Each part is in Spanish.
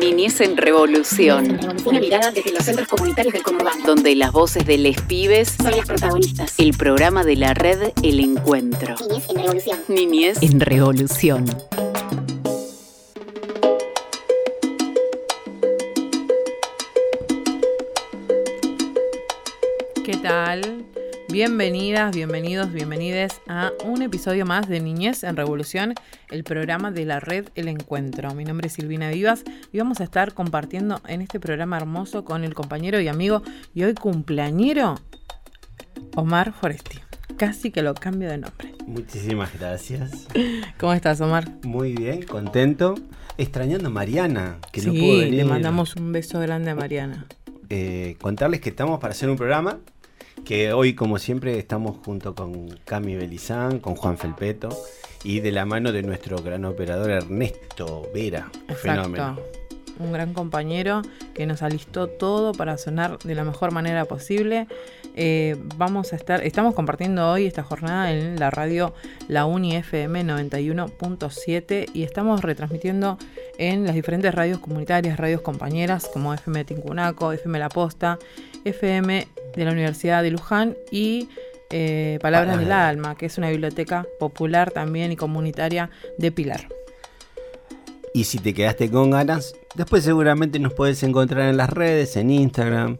Niñez en Revolución. Una mirada desde los centros comunitarios del conurbano. Donde las voces de les pibes son las protagonistas. El programa de la red El Encuentro. Niñez en Revolución. Niñez en Revolución. ¿Qué tal? Bienvenidas, bienvenidos, bienvenides a un episodio más de Niñez en Revolución, el programa de la red El Encuentro. Mi nombre es Silvina Vivas y vamos a estar compartiendo en este programa hermoso con el compañero y amigo y hoy cumpleañero Omar Foresti. Casi que lo cambio de nombre. Muchísimas gracias. ¿Cómo estás, Omar? Muy bien, contento. Extrañando a Mariana, que no sí, pudo venir. le mandamos un beso grande a Mariana. Eh, contarles que estamos para hacer un programa que hoy, como siempre, estamos junto con Cami Belizán, con Juan Felpeto y de la mano de nuestro gran operador Ernesto Vera. Fenómeno. Un gran compañero que nos alistó todo para sonar de la mejor manera posible. Eh, vamos a estar, estamos compartiendo hoy esta jornada en la radio La Uni FM 91.7 y estamos retransmitiendo en las diferentes radios comunitarias, radios compañeras como FM Tincunaco, FM La Posta, FM de la Universidad de Luján y eh, Palabras del Alma, que es una biblioteca popular también y comunitaria de Pilar. Y si te quedaste con ganas, después seguramente nos puedes encontrar en las redes, en Instagram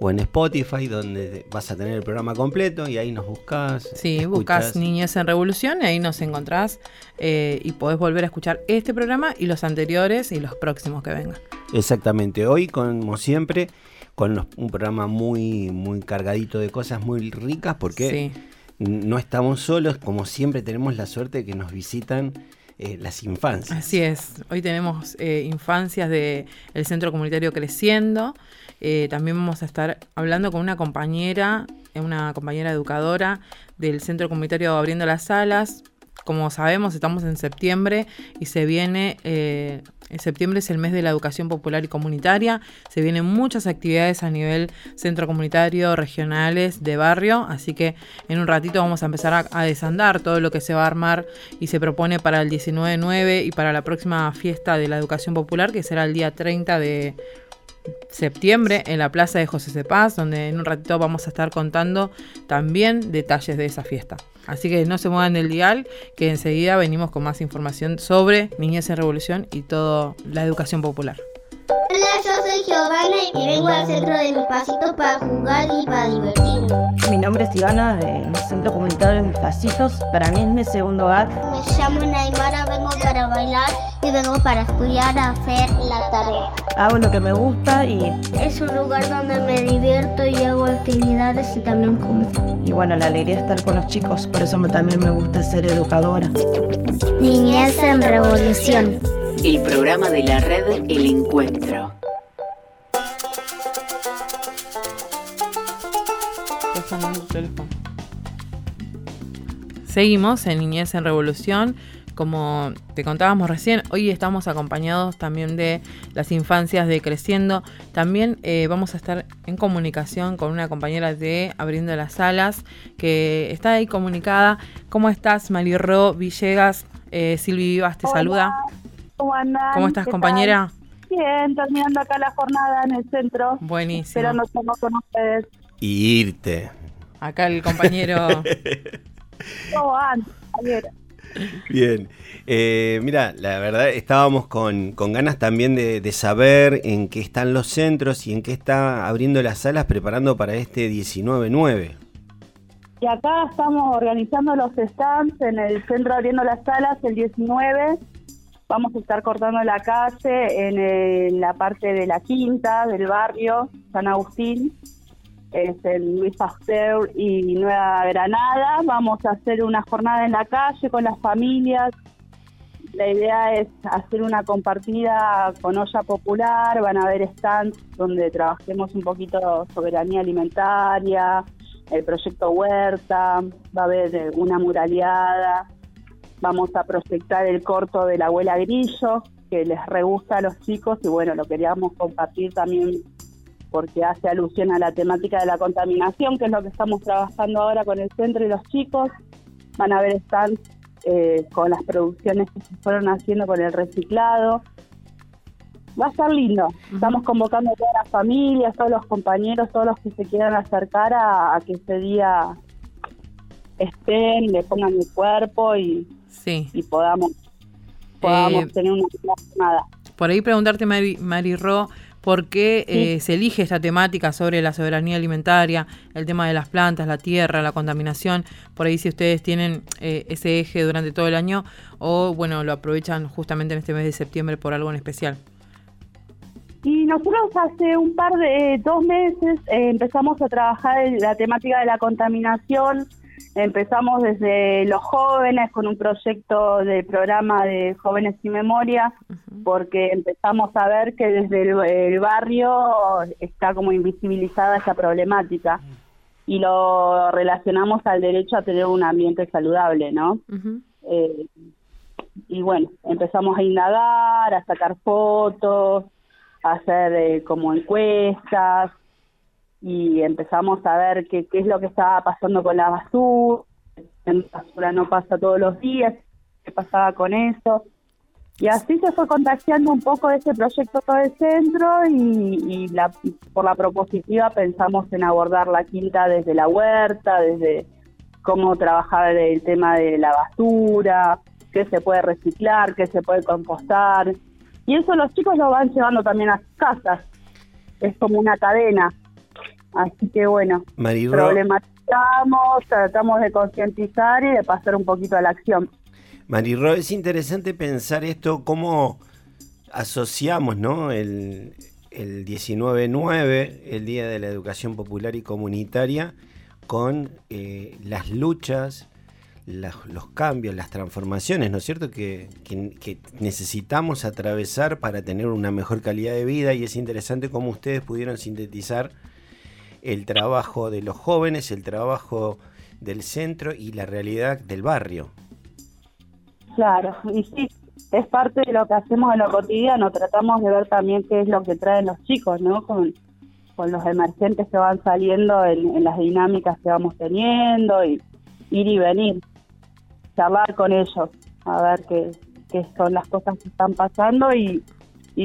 o en Spotify, donde vas a tener el programa completo y ahí nos buscas. Sí, buscas Niñez en Revolución y ahí nos encontrás eh, y podés volver a escuchar este programa y los anteriores y los próximos que vengan. Exactamente, hoy como siempre con un programa muy, muy cargadito de cosas muy ricas porque no estamos solos, como siempre tenemos la suerte de que nos visitan eh, las infancias. Así es, hoy tenemos eh, infancias del Centro Comunitario Creciendo, eh, también vamos a estar hablando con una compañera, una compañera educadora del Centro Comunitario Abriendo las Salas, como sabemos, estamos en septiembre y se viene, eh, en septiembre es el mes de la educación popular y comunitaria, se vienen muchas actividades a nivel centro comunitario, regionales, de barrio, así que en un ratito vamos a empezar a, desandar todo lo que se va a armar y se propone para el 19-9 y para la próxima fiesta de la educación popular, que será el día 30 de septiembre en la Plaza de José Cepaz, donde en un ratito vamos a estar contando también detalles de esa fiesta. Así que no se muevan del dial, que enseguida venimos con más información sobre Niñez en Revolución y toda la educación popular. Hola, yo soy Giovanna y vengo al centro de mis pasitos para jugar y para divertirme. Mi nombre es Ivana, del Centro Comunitario de Mis Pasitos. Para mí es mi segundo hogar. Me llamo Naimara, vengo para bailar y vengo para estudiar a hacer la tarea. Hago lo que me gusta y... Es un lugar donde me divierto y hago actividades y también como. Y bueno, la alegría de estar con los chicos, por eso también me gusta ser educadora. Niñez en Revolución el programa de la red El Encuentro. Seguimos en Niñez en Revolución. Como te contábamos recién, hoy estamos acompañados también de las infancias de Creciendo. También eh, vamos a estar en comunicación con una compañera de Abriendo las Salas que está ahí comunicada. ¿Cómo estás, Marirro Villegas? Eh, Silvi Vivas te saluda. ¿Cómo andan? ¿Cómo estás, compañera? Bien, terminando acá la jornada en el centro. Buenísimo. Pero nos estamos con ustedes. Y irte. Acá el compañero. ¿Cómo compañera? Bien, eh, mira, la verdad estábamos con, con ganas también de, de, saber en qué están los centros y en qué está abriendo las salas preparando para este 19-9. Y acá estamos organizando los stands en el centro abriendo las salas el 19 Vamos a estar cortando la calle en, la parte de la quinta del barrio San Agustín, es el Luis Pasteur y Nueva Granada. Vamos a hacer una jornada en la calle con las familias. La idea es hacer una compartida con olla popular, van a haber stands donde trabajemos un poquito soberanía alimentaria, el proyecto Huerta, va a haber una muraleada Vamos a proyectar el corto de la abuela Grillo, que les re gusta a los chicos y bueno, lo queríamos compartir también porque hace alusión a la temática de la contaminación, que es lo que estamos trabajando ahora con el centro y los chicos. Van a ver están eh, con las producciones que se fueron haciendo con el reciclado. Va a estar lindo. Estamos convocando a todas las familias, todos los compañeros, todos los que se quieran acercar a, que ese día estén, le pongan el cuerpo y, sí. y podamos, podamos eh, tener una jornada. Por ahí preguntarte, Mari, Mari Ro, por qué eh, se elige esta temática sobre la soberanía alimentaria, el tema de las plantas, la tierra, la contaminación, por ahí si ustedes tienen eh, ese eje durante todo el año o bueno, lo aprovechan justamente en este mes de septiembre por algo en especial. Y nosotros hace un par de dos meses eh, empezamos a trabajar en la temática de la contaminación Empezamos desde los jóvenes con un proyecto de programa de jóvenes sin memoria, porque empezamos a ver que desde el, barrio está como invisibilizada esa problemática y lo relacionamos al derecho a tener un ambiente saludable, ¿no? Eh, y bueno, empezamos a indagar, a sacar fotos, a hacer eh, como encuestas, y empezamos a ver qué, qué es lo que estaba pasando con la basura, la basura no pasa todos los días, qué pasaba con eso. Y así se fue contagiando un poco ese proyecto todo el centro y, la, por la propositiva pensamos en abordar la quinta desde la huerta, desde cómo trabajar el tema de la basura, qué se puede reciclar, qué se puede compostar. Y eso los chicos lo van llevando también a sus casas. Es como una cadena. Así que bueno, problematizamos, tratamos de concientizar y de pasar un poquito a la acción. Marirro, es interesante pensar esto, cómo asociamos ¿no? el, el 19-9, el Día de la Educación Popular y Comunitaria, con eh, las luchas, los cambios, las transformaciones, ¿no es cierto?, que, que, necesitamos atravesar para tener una mejor calidad de vida y es interesante cómo ustedes pudieron sintetizar el trabajo de los jóvenes, el trabajo del centro y la realidad del barrio. Claro, y sí, es parte de lo que hacemos en lo cotidiano, tratamos de ver también qué es lo que traen los chicos, ¿no? Con, los emergentes que van saliendo en, las dinámicas que vamos teniendo y ir y venir, charlar con ellos, a ver qué, qué son las cosas que están pasando y,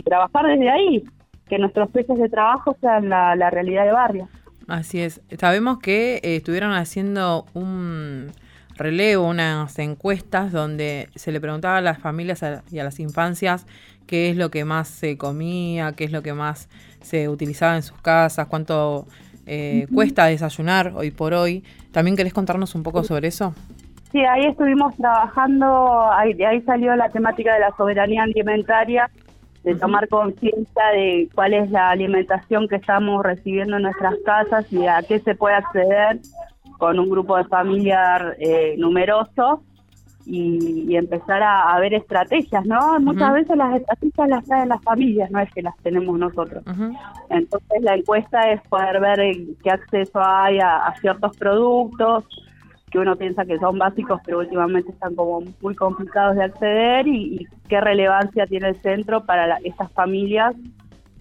trabajar desde ahí, que nuestros peces de trabajo sean la realidad de barrio. Así es. Sabemos que eh, estuvieron haciendo un relevo, unas encuestas donde se le preguntaba a las familias y a las infancias qué es lo que más se comía, qué es lo que más se utilizaba en sus casas, cuánto eh, cuesta desayunar hoy por hoy. ¿También querés contarnos un poco sobre eso? Sí, ahí estuvimos trabajando, ahí, de ahí salió la temática de la soberanía alimentaria de tomar conciencia de cuál es la alimentación que estamos recibiendo en nuestras casas y a qué se puede acceder con un grupo de familiar eh, numeroso y, empezar a, ver estrategias, ¿no? Muchas veces las estrategias las traen las familias, no es que las tenemos nosotros. Entonces la encuesta es poder ver qué acceso hay a ciertos productos, que uno piensa que son básicos, pero últimamente están como muy complicados de acceder y, qué relevancia tiene el centro para estas familias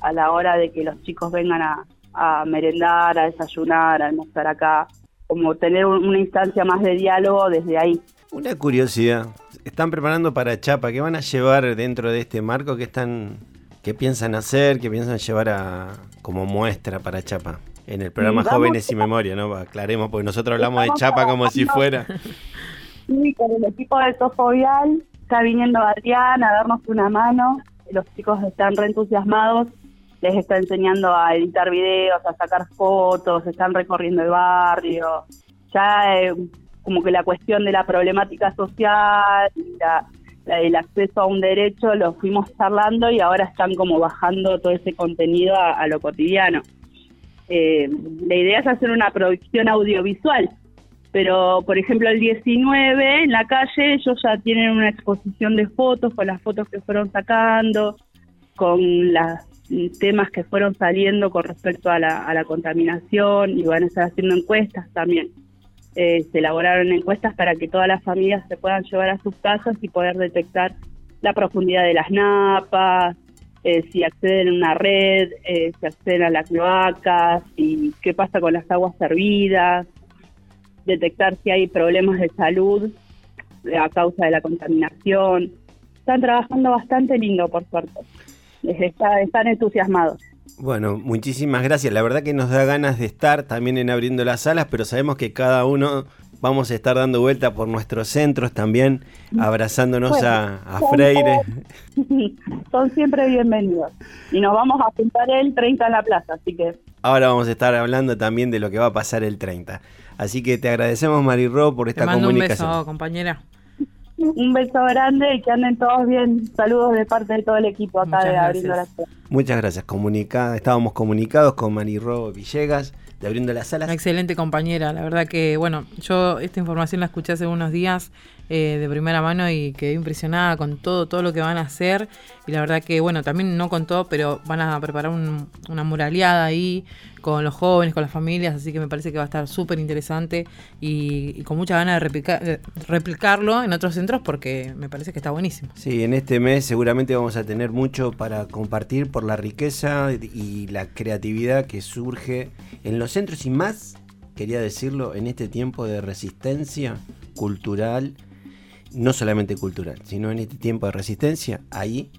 a la hora de que los chicos vengan a, merendar, a desayunar, a almorzar acá, como tener una instancia más de diálogo desde ahí. Una curiosidad, ¿están preparando para Chapa? ¿Qué van a llevar dentro de este marco? ¿Qué, están, qué piensan hacer? ¿Qué piensan llevar a, como muestra para Chapa? En el programa Jóvenes y Memoria, ¿no? Aclaremos, porque nosotros hablamos de Chapa como si fuera. Sí, con el equipo de Sofovial está viniendo Adrián a darnos una mano. Los chicos están reentusiasmados, les está enseñando a editar videos, a sacar fotos, están recorriendo el barrio. Ya eh, como que la cuestión de la problemática social y la, el acceso a un derecho lo fuimos charlando y ahora están como bajando todo ese contenido a lo cotidiano. Eh, la idea es hacer una producción audiovisual, pero por ejemplo el 19 en la calle ellos ya tienen una exposición de fotos con las fotos que fueron sacando, con los temas que fueron saliendo con respecto a la, contaminación y van a estar haciendo encuestas también. Eh, se elaboraron encuestas para que todas las familias se puedan llevar a sus casas y poder detectar la profundidad de las napas, eh, si acceden a una red, eh, si acceden a las cloacas, y qué pasa con las aguas servidas, detectar si hay problemas de salud a causa de la contaminación. Están trabajando bastante lindo, por suerte. están entusiasmados. Bueno, muchísimas gracias. La verdad que nos da ganas de estar también en abriendo las salas, pero sabemos que cada uno vamos a estar dando vuelta por nuestros centros también, abrazándonos a, Freire. Son siempre bienvenidos. Y nos vamos a juntar el 30 en la plaza, así que... Ahora vamos a estar hablando también de lo que va a pasar el 30. Así que te agradecemos, Marirro, por esta te mando comunicación. Un beso, compañera. Un beso grande y que anden todos bien. Saludos de parte de todo el equipo acá de Abriendo las Salas. Muchas gracias. Comunica estábamos comunicados con Marirro Villegas de Abriendo las Salas. Una excelente compañera. La verdad que, bueno, yo esta información la escuché hace unos días eh, de primera mano y quedé impresionada con todo, todo lo que van a hacer. Y la verdad que, bueno, también no con todo, pero van a preparar una muraleada ahí con los jóvenes, con las familias, así que me parece que va a estar súper interesante y, con mucha ganas de, replicarlo en otros centros porque me parece que está buenísimo. Sí, en este mes seguramente vamos a tener mucho para compartir por la riqueza y la creatividad que surge en los centros y más, quería decirlo, en este tiempo de resistencia cultural no solamente cultural, sino en este tiempo de resistencia, ahí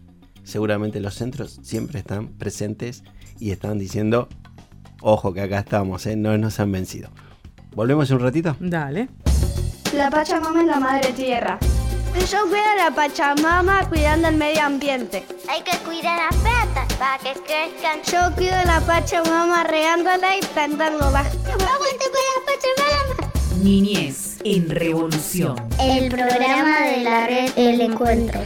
seguramente los centros siempre están presentes y están diciendo, ojo que acá estamos, ¿eh? no nos han vencido. ¿Volvemos un ratito? Dale. La Pachamama es la madre tierra. Yo cuido a la Pachamama cuidando el medio ambiente. Hay que cuidar las plantas para que crezcan. Yo cuido a la Pachamama regándola y plantándola. ¡Aguante con la Pachamama! Niñez en Revolución. El programa de la red El Encuentro.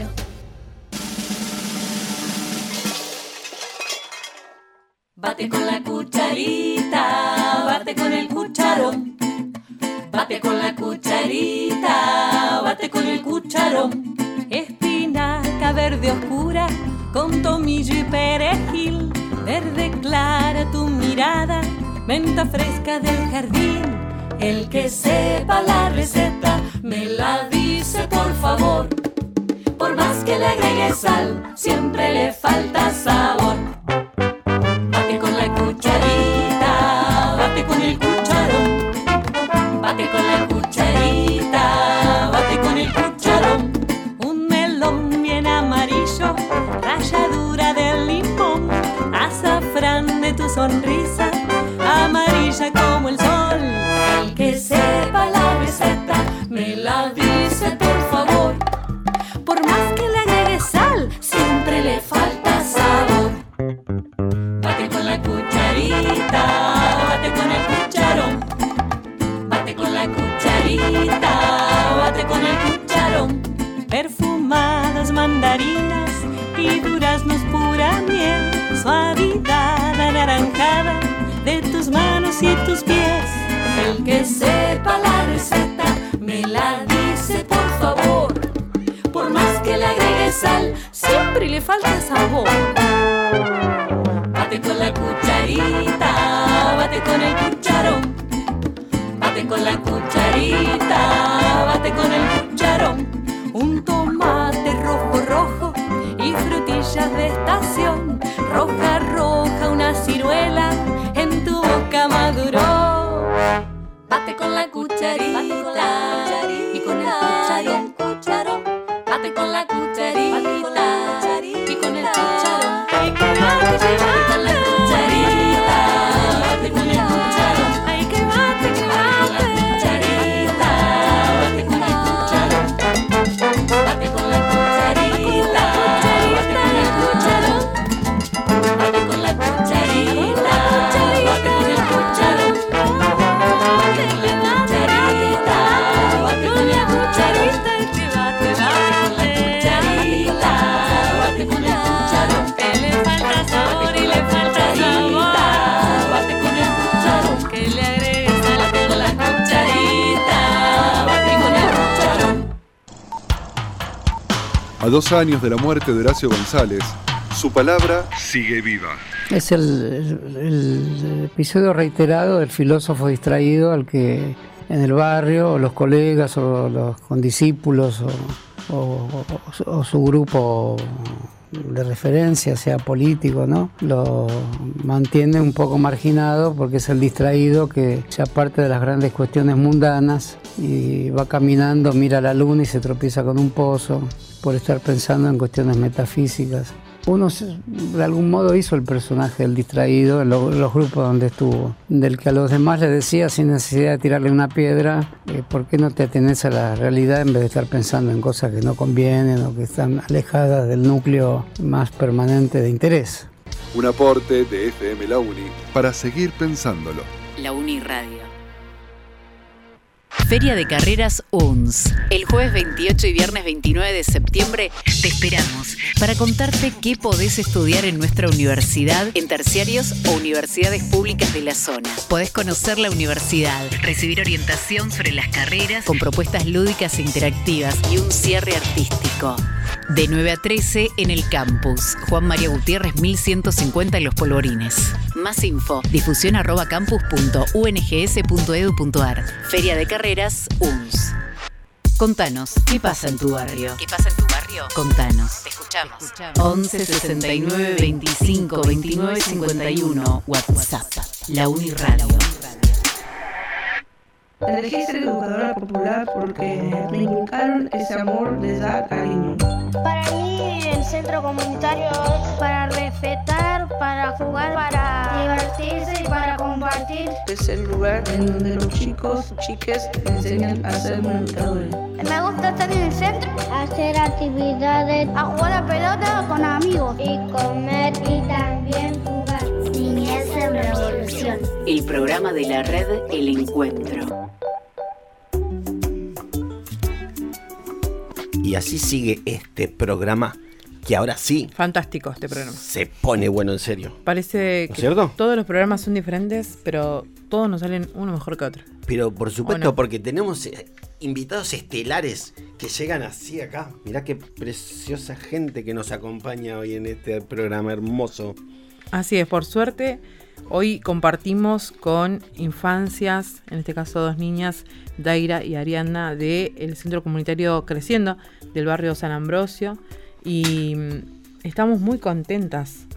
Bate con la cucharita, bate con el cucharón. Bate con la cucharita, bate con el cucharón. Espinaca verde oscura, con tomillo y perejil. Verde clara tu mirada, menta fresca del jardín el que sepa la receta me la dice por favor. Por más que le agregue sal, siempre le falta sabor. Bate A dos años de la muerte de Horacio González, su palabra sigue viva. Es el, episodio reiterado del filósofo distraído al que en el barrio, o los colegas, o los condiscípulos, o, su grupo de referencia, sea político, ¿no? Lo mantiene un poco marginado porque es el distraído que se aparte de las grandes cuestiones mundanas y va caminando, mira la luna y se tropieza con un pozo por estar pensando en cuestiones metafísicas uno de algún modo hizo el personaje del distraído en los grupos donde estuvo, del que a los demás les decía sin necesidad de tirarle una piedra, eh, ¿por qué no te atenés a la realidad en vez de estar pensando en cosas que no convienen o que están alejadas del núcleo más permanente de interés? Un aporte de FM La Uni para seguir pensándolo. La Uni Radio. Feria de Carreras UNS. El jueves 28 y viernes 29 de septiembre te esperamos para contarte qué podés estudiar en nuestra universidad en terciarios o universidades públicas de la zona. Podés conocer la universidad, recibir orientación sobre las carreras con propuestas lúdicas e interactivas y un cierre artístico. De 9 a 13 en el campus. Juan María Gutiérrez 1150 en Los Polvorines. Más info, difusión arroba campus.ungs.edu.ar. Feria de Carreras UNS. Contanos, ¿qué pasa en tu barrio? ¿Qué pasa en tu barrio? Contanos. Te escuchamos. 11 69 25 29 51. WhatsApp. La Uniradio. Elegí ser educadora popular porque me inculcaron ese amor les da cariño. Para mí el centro comunitario es para respetar, para jugar, para divertirse y para compartir. Es el lugar en donde los chicos, chiques enseñan a ser educadores. Me gusta estar en el centro, hacer actividades, a jugar a pelota con amigos y comer y también jugar. Niñez en Revolución. El programa de la red El Encuentro. Y así sigue este programa que ahora sí. Fantástico este programa. Se pone bueno en serio. Parece que todos los programas son diferentes, pero todos nos salen uno mejor que otro. Pero por supuesto, porque tenemos eh, invitados estelares que llegan así acá. Mirá qué preciosa gente que nos acompaña hoy en este programa hermoso. Así es, por suerte, hoy compartimos con infancias, en este caso dos niñas, Daira y Ariana, del Centro Comunitario Creciendo, del barrio San Ambrosio. Y mm, estamos muy contentas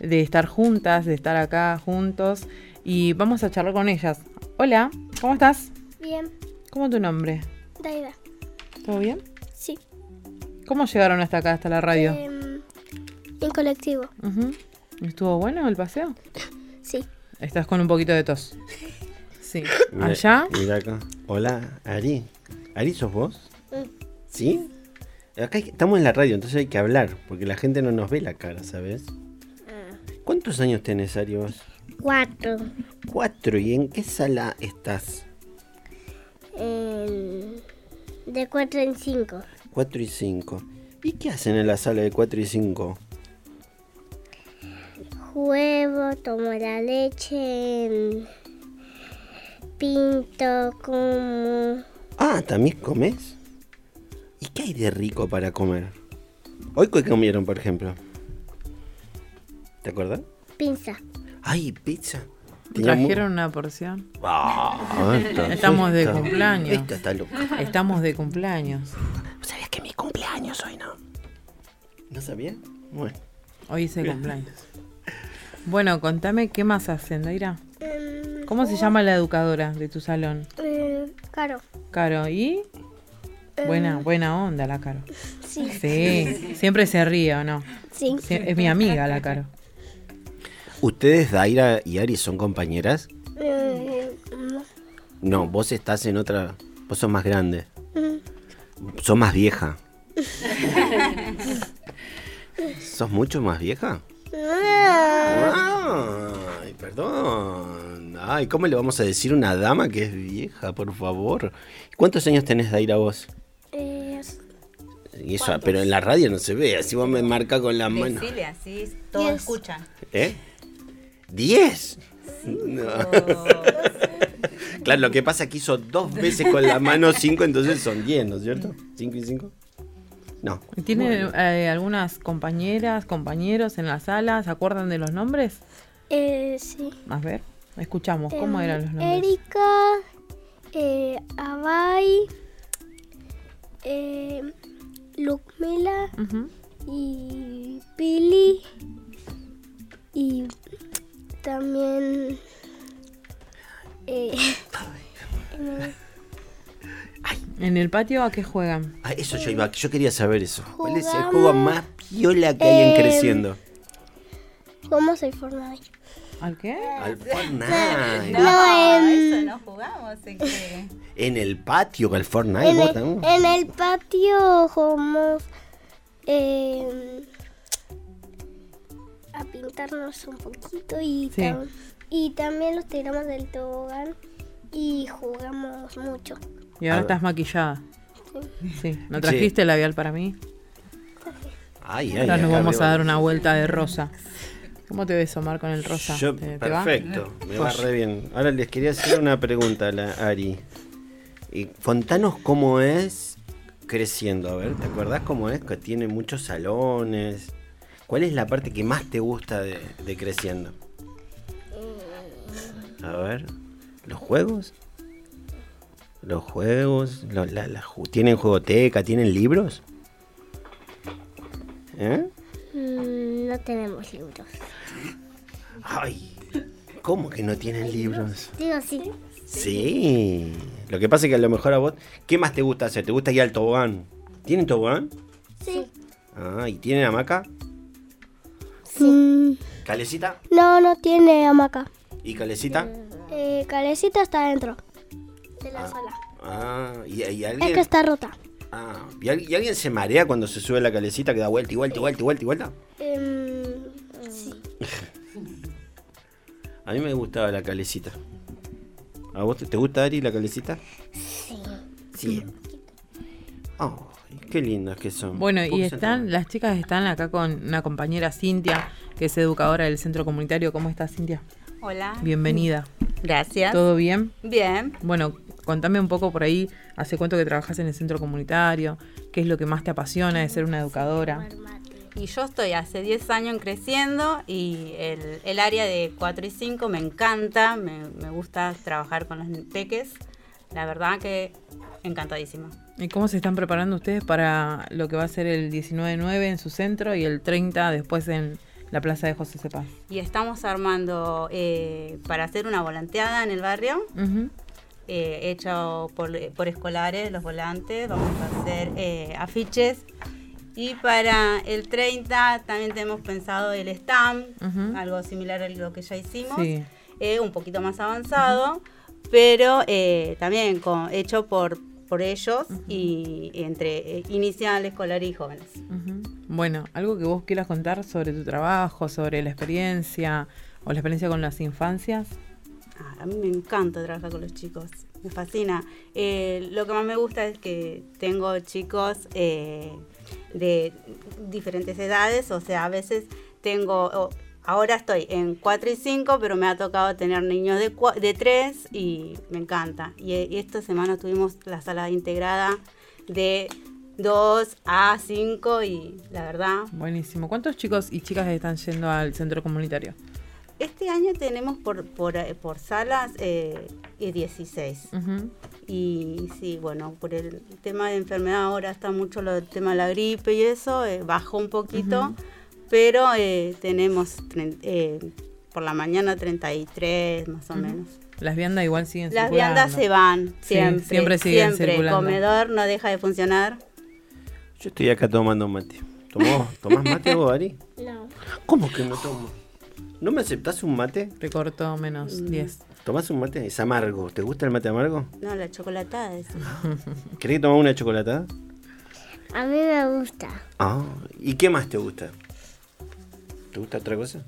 de estar juntas, de estar acá juntos. Y vamos a charlar con ellas. Hola, ¿cómo estás? Bien. ¿Cómo es tu nombre? Daira. ¿Todo bien? Sí. ¿Cómo llegaron hasta acá, hasta la radio? Em, en colectivo. ¿Estuvo bueno el paseo? Sí. Estás con un poquito de tos. Sí. ¿Allá? Mira acá. Hola, Ari. ¿Ari sos vos? ¿Sí? Acá estamos en la radio, entonces hay que hablar, porque la gente no nos ve la cara, ¿sabes? ¿Cuántos años tenés, Ari, vos? Cuatro. Cuatro. ¿Y en qué sala estás? de cuatro en cinco. Cuatro y cinco. ¿Y qué hacen en la sala de cuatro y cinco? Juego, tomo la leche, pinto, como... Ah, ¿también comes? ¿Y qué hay de rico para comer? ¿Hoy qué comieron, por ejemplo? ¿Te acuerdas? Pizza. Ay, pizza. ¿Trajeron una porción? Ah, Estamos de cumpleaños. Esta está loca. Estamos de cumpleaños. ¿Sabías que mi cumpleaños hoy no? ¿No sabía? Bueno. Hoy es el cumpleaños. Bueno, contame qué más hacen, Daira. ¿Cómo se llama la educadora de tu salón? Eh, Caro. Caro, ¿y? Buena, buena onda la Caro. Sí. Sí, siempre se ríe, ¿o no? Sí. Es mi amiga la Caro. ¿Ustedes, Daira y Ari, son compañeras? Eh, no. No, vos estás en otra... Vos sos más grande. Sos más vieja. ¿Sos mucho más vieja? Ay, perdón. Ay, ¿cómo le vamos a decir a una dama que es vieja, por favor? ¿Cuántos años tenés, Daira, vos? Eh, y eso, pero en la radio no se ve, así vos me marca con la mano. Decile así, todos escuchan. ¿Eh? ¿Diez? No. claro, lo que pasa es que hizo dos veces con la mano cinco, entonces son diez, ¿no es cierto? ¿Cinco y cinco? No. ¿Tiene eh, algunas compañeras, compañeros en la sala? ¿Se acuerdan de los nombres? Eh, sí. A ver, escuchamos. ¿Cómo eran los nombres? Erika, eh, Abay, eh, Lucmila y Pili y también eh, ¿En el patio a qué juegan? Ah, eso yo iba, yo quería saber eso. ¿Cuál es el juego más Y hola, ¿qué hay en Em, creciendo? ¿Cómo soy Fortnite? ¿Al qué? Al Fortnite. No, eso no jugamos. ¿en qué? En el patio el Fortnite. En vos el, también. en el patio jugamos em, a pintarnos un poquito y, Sí. tam- y también los tiramos del tobogán y jugamos mucho. Y ahora estás maquillada. Sí. ¿No trajiste el labial para mí? Ay, ay, Ahora nos vamos a dar una vuelta de rosa. ¿Cómo te ves, Omar, con el rosa? Yo, ¿Te- te va? perfecto, me va re bien. Ahora les quería hacer una pregunta a la Ari. Y contanos cómo es creciendo. A ver, ¿te acordás cómo es? Que tiene muchos salones. ¿Cuál es la parte que más te gusta de, de creciendo? A ver, ¿los juegos? ¿Los juegos? La- la ¿Tienen jugoteca? ¿Tienen libros? ¿Eh? Mm, no tenemos libros. Ay, ¿cómo que no tienen libros? Digo sí. Sí. Lo que pasa es que a lo mejor a vos, ¿qué más te gusta hacer? ¿Te gusta ir al tobogán? ¿Tienen tobogán? Sí. Ah, ¿y tienen hamaca? Sí. ¿Calecita? No, no tiene hamaca. ¿Y calecita? Eh, Calecita está adentro de la sala. Ah, ¿y, y Es alguien? que está rota. Ah, ¿y, al- y alguien se marea cuando se sube la calecita que da vuelta y vuelta y vuelta y vuelta y vuelta? Em, sí. A mí me gustaba la calecita. ¿A vos te, te gusta, Ari, la calecita? Sí. Sí. Ay, qué lindas que son. Bueno, ¿Por y están, las chicas están acá con una compañera Cintia, que es educadora del centro comunitario. ¿Cómo estás, Cintia? Hola. Bienvenida. Gracias. ¿Todo bien? Bien. Bueno, contame un poco por ahí, ¿hace cuánto que trabajas en el centro comunitario? ¿Qué es lo que más te apasiona de ser una educadora? Y yo estoy hace 10 años en creciendo y el, el área de 4 y 5 me encanta, me, me gusta trabajar con los peques. La verdad que encantadísima. ¿Y cómo se están preparando ustedes para lo que va a ser el 19-9 en su centro y el 30 después en la plaza de José Cepaz? Y estamos armando eh, para hacer una volanteada en el barrio. Eh, hecho por, por escolares, los volantes. Vamos a hacer eh, afiches. Y para el 30 también tenemos pensado el Ujú. algo similar a lo que ya hicimos, Sí. eh, un poquito más avanzado, pero eh, también con, hecho por, por ellos y entre inicial, escolar y jóvenes. Bueno, algo que vos quieras contar sobre tu trabajo, sobre la experiencia o la experiencia con las infancias. Ah, A mí me encanta trabajar con los chicos, me fascina. Eh, lo que más me gusta es que tengo chicos eh, de diferentes edades, o sea, a veces tengo, ahora estoy en 4 y 5, pero me ha tocado tener niños de, de 3 y me encanta. Y, y esta semana tuvimos la sala integrada de 2 a 5 y la verdad Buenísimo. ¿Cuántos chicos y chicas están yendo al centro comunitario? Este año tenemos por, por, eh, por salas eh, eh, 16. Ujú. Y sí, bueno, por el tema de enfermedad ahora está mucho lo del tema de la gripe y eso, eh, bajó un poquito, pero eh, tenemos eh, por la mañana 33 más o menos. Las viandas igual siguen Las circulando. viandas se van, Sí, siempre, siempre siguen siempre. circulando. Comedor no deja de funcionar. Yo estoy acá tomando mate. ¿Tomó, ¿Tomás mate vos, Ari? No. ¿Cómo que no tomo? ¿No me aceptás un mate? Te cortó menos Mm. 10. ¿Tomás un mate? Es amargo. ¿Te gusta el mate amargo? No, la chocolatada es. ¿Querés que tomamos una chocolatada? A mí me gusta. Ah, ¿y qué más te gusta? ¿Te gusta otra cosa?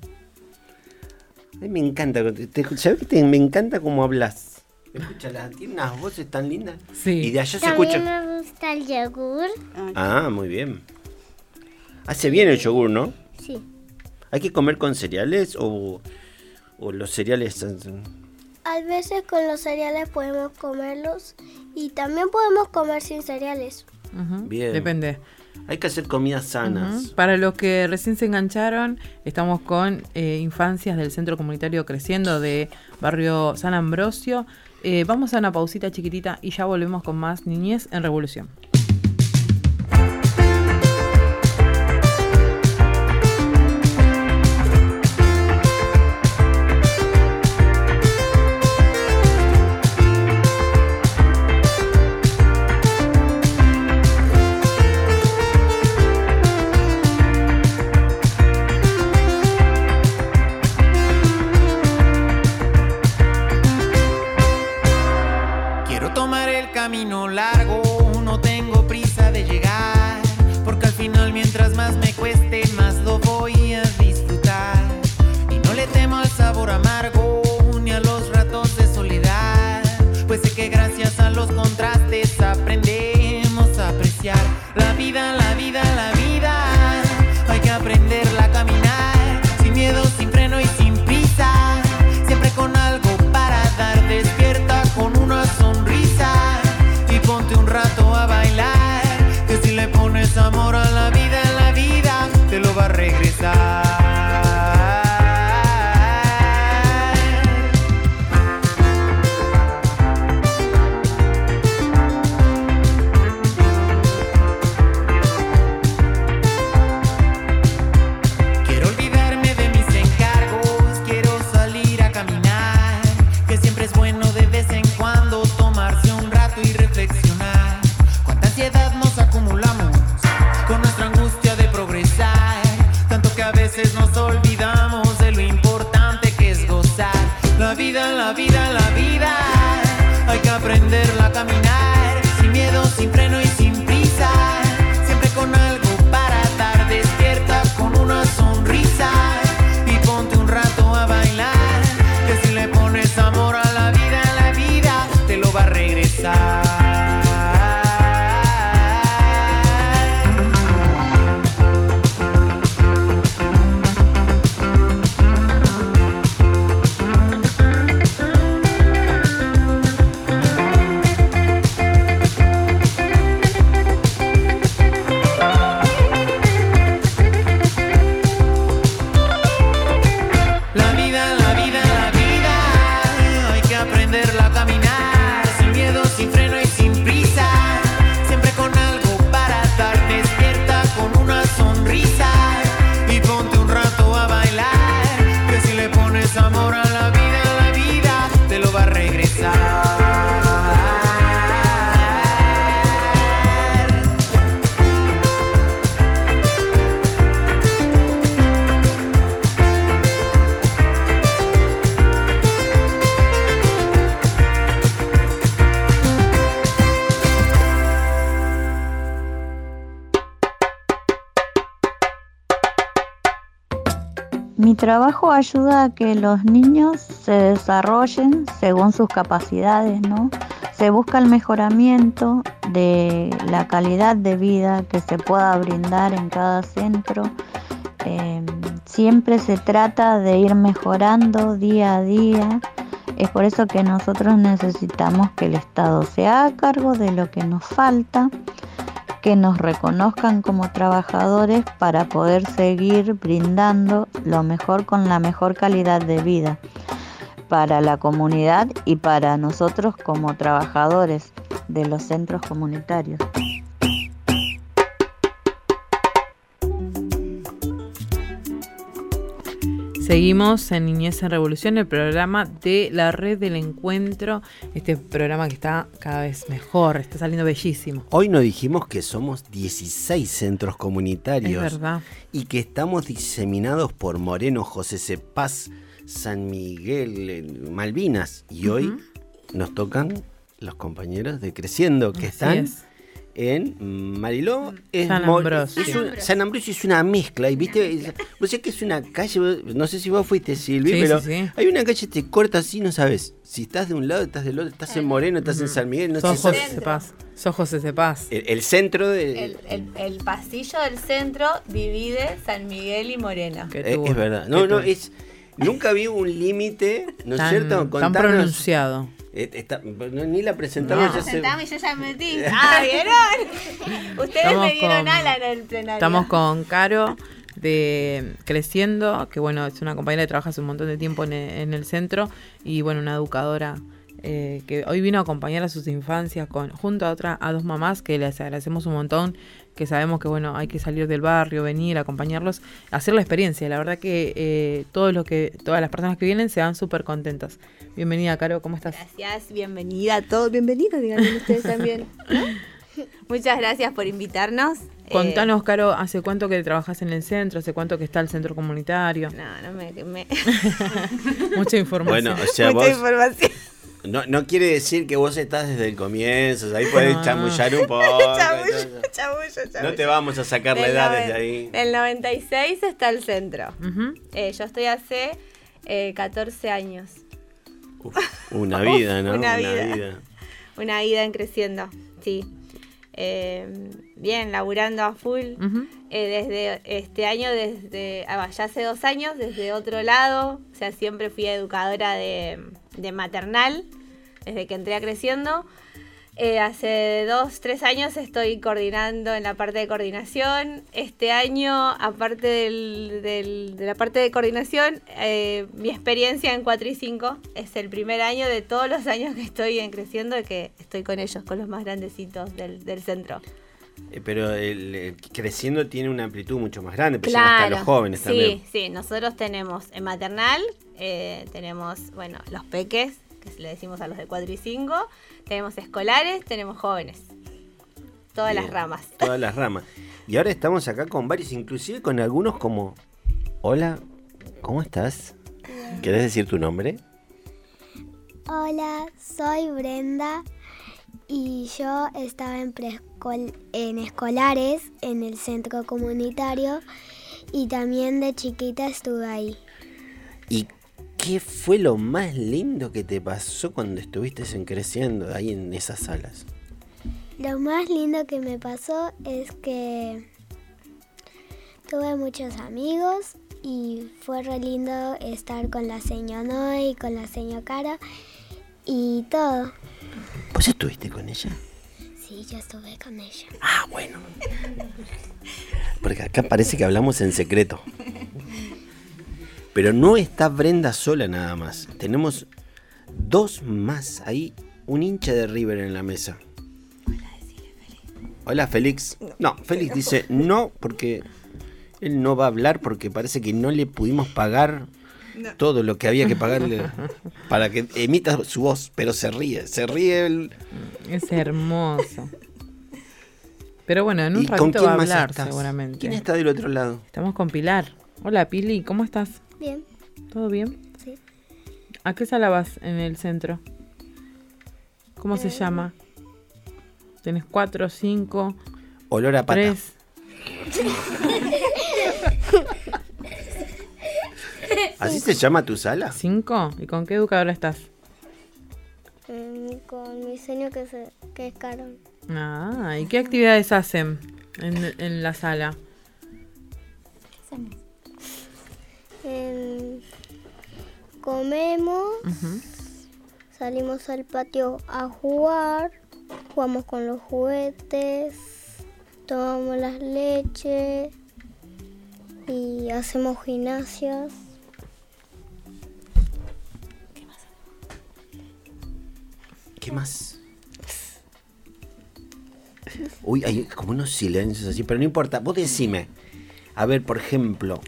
A mí me encanta. Te, ¿Sabes que te- me encanta cómo hablas? Escúchala, tiene unas voces tan lindas. Sí. Y de allá se También escucha. me gusta el yogur. Ah, muy bien. Hace bien el yogur, ¿no? ¿Hay que comer con cereales o, o los cereales? A veces con los cereales podemos comerlos y también podemos comer sin cereales. Ujú. Bien. Depende. Hay que hacer comidas sanas. Ujú. Para los que recién se engancharon, estamos con eh, infancias del Centro Comunitario Creciendo de Barrio San Ambrosio. Eh, vamos a una pausita chiquitita y ya volvemos con más Niñez en Revolución. Ayuda a que los niños se desarrollen según sus capacidades, ¿no? Se busca el mejoramiento de la calidad de vida que se pueda brindar en cada centro. Eh, siempre se trata de ir mejorando día a día. Es por eso que nosotros necesitamos que el Estado se haga cargo de lo que nos falta que nos reconozcan como trabajadores para poder seguir brindando lo mejor con la mejor calidad de vida para la comunidad y para nosotros como trabajadores de los centros comunitarios. Seguimos en Niñez en Revolución, el programa de la Red del Encuentro, este programa que está cada vez mejor, está saliendo bellísimo. Hoy nos dijimos que somos 16 centros comunitarios. Es verdad. Y que estamos diseminados por Moreno, José Cepaz, San Miguel, eh, Malvinas. Y hoy nos tocan los compañeros de Creciendo, que Así están es. En Mariló. Es San Ambrosio. es un- San Ambrosio es una mezcla. Y viste, Es- vos sabés que es una calle, no sé si vos fuiste, Silvi, Sí, pero sí, sí. hay una calle que te corta así, no sabes. Si estás de un lado, estás del otro, estás en Moreno, estás en San Miguel, no Sos sé. José Cepaz. Sos José Cepaz. El, el centro de. El, el- el pasillo del centro divide San Miguel y Moreno. Eh, es verdad. No, no, es. Nunca vi un límite, ¿no es cierto? tan pronunciado. Eh, está- no, ni la presentamos. No, ya se- y yo ya metí. Ah, ¿vieron? Ustedes Estamos me dieron con- ala en el plenario. Estamos con Caro de Creciendo, que bueno, es una compañera que trabaja hace un montón de tiempo en el, en el centro y bueno, una educadora eh, que hoy vino a acompañar a sus infancias con junto a otra a dos mamás que les agradecemos un montón, que sabemos que bueno, hay que salir del barrio, venir, acompañarlos, hacer la experiencia. La verdad que eh, todo lo que todas las personas que vienen se van súper contentas. Bienvenida, Caro, ¿cómo estás? Gracias, bienvenida a todos. Bienvenidos, díganme ustedes también. Muchas gracias por invitarnos. Eh, Contanos, Caro, ¿hace cuánto que trabajas en el centro? ¿Hace cuánto que está el centro comunitario? No, no me... me- Mucha información. Bueno, o sea, Mucha vos. información. No, no quiere decir que vos estás desde el comienzo, o sea, ahí podés No. chamullar un poco. Chamullo, chamullo, chamullo. No te vamos a sacar la edad desde ahí. Del 96 está el centro. Eh, yo estoy hace eh, 14 años. Una vida, ¿no? una vida. Una vida en creciendo, sí. Eh, bien, laburando a full. Eh, desde este año, desde ah, ya hace dos años, desde otro lado. O sea, siempre fui educadora de, de maternal, desde que entré a creciendo. Eh, hace dos, tres años estoy coordinando en la parte de coordinación. Este año, aparte del- de la parte de coordinación, eh, mi experiencia en 4 y 5 es el primer año de todos los años que estoy en creciendo y que estoy con ellos, con los más grandecitos del, del centro. Eh, Pero el, el creciendo tiene una amplitud mucho más grande, pues llega hasta los jóvenes sí, también. Sí, nosotros tenemos en maternal, eh, tenemos, bueno, los peques, que le decimos a los de 4 y 5, tenemos escolares, tenemos jóvenes. Todas las ramas. Todas las ramas. Y ahora estamos acá con varios, inclusive con algunos como Hola, ¿cómo estás? ¿Quieres decir tu nombre? Hola, soy Brenda y yo estaba en, en escolares en el centro comunitario y también de chiquita estuve ahí. ¿Y qué fue lo más lindo que te pasó cuando estuviste en creciendo ahí en esas salas? Lo más lindo que me pasó es que tuve muchos amigos y fue re lindo estar con la señora Noé y con la señora Cara y todo. ¿Vos estuviste con ella? Sí, yo estuve con ella. Ah, bueno. Porque acá parece que hablamos en secreto. Pero no está Brenda sola nada más. Tenemos dos más ahí, un hincha de River en la mesa. Hola, Félix. No, Félix dice no porque él no va a hablar porque parece que no le pudimos pagar todo lo que había que pagarle para que emita su voz, pero se ríe, se ríe. El... Es hermoso. Pero bueno, en un ratito va a hablar seguramente. ¿Quién está del otro lado? Estamos con Pilar. Hola Pili, ¿cómo estás? Bien. ¿Todo bien? Sí. ¿A qué sala vas en el centro? ¿Cómo se eh. llama? ¿Tenés cuatro, cinco? Olor a pata. Tres. ¿Así se llama tu sala? ¿Cinco? ¿Y con qué educadora estás? Mm, con mi señor que, que es Carol. Ah, ¿y qué actividades hacen en, la sala? comemos, salimos al patio a jugar, jugamos con los juguetes, tomamos las leches y hacemos gimnasias. ¿Qué más? Uy, hay como unos silencios así, pero no importa. Vos decime. A ver, por ejemplo,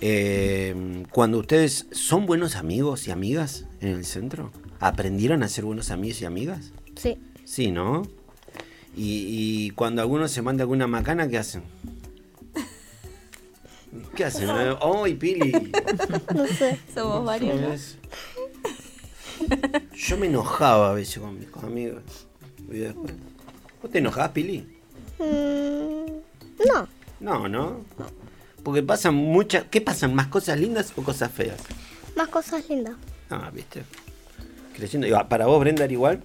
eh, cuando ustedes son buenos amigos y amigas en el centro, ¿aprendieron a ser buenos amigos y amigas? Sí. Sí, ¿no? Y, cuando alguno se manda alguna macana, ¿qué hacen? ¿Qué hacen? ¡Ay, Pili! No sé. Somos varios. Yo me enojaba a veces con mis amigos. ¿Vos te enojás, Pili? Mm, no. No, no. Porque pasan muchas. ¿Qué pasan? ¿Más cosas lindas o cosas feas? Más cosas lindas. Ah, viste. Creciendo. ¿Para vos, Brenda, era igual?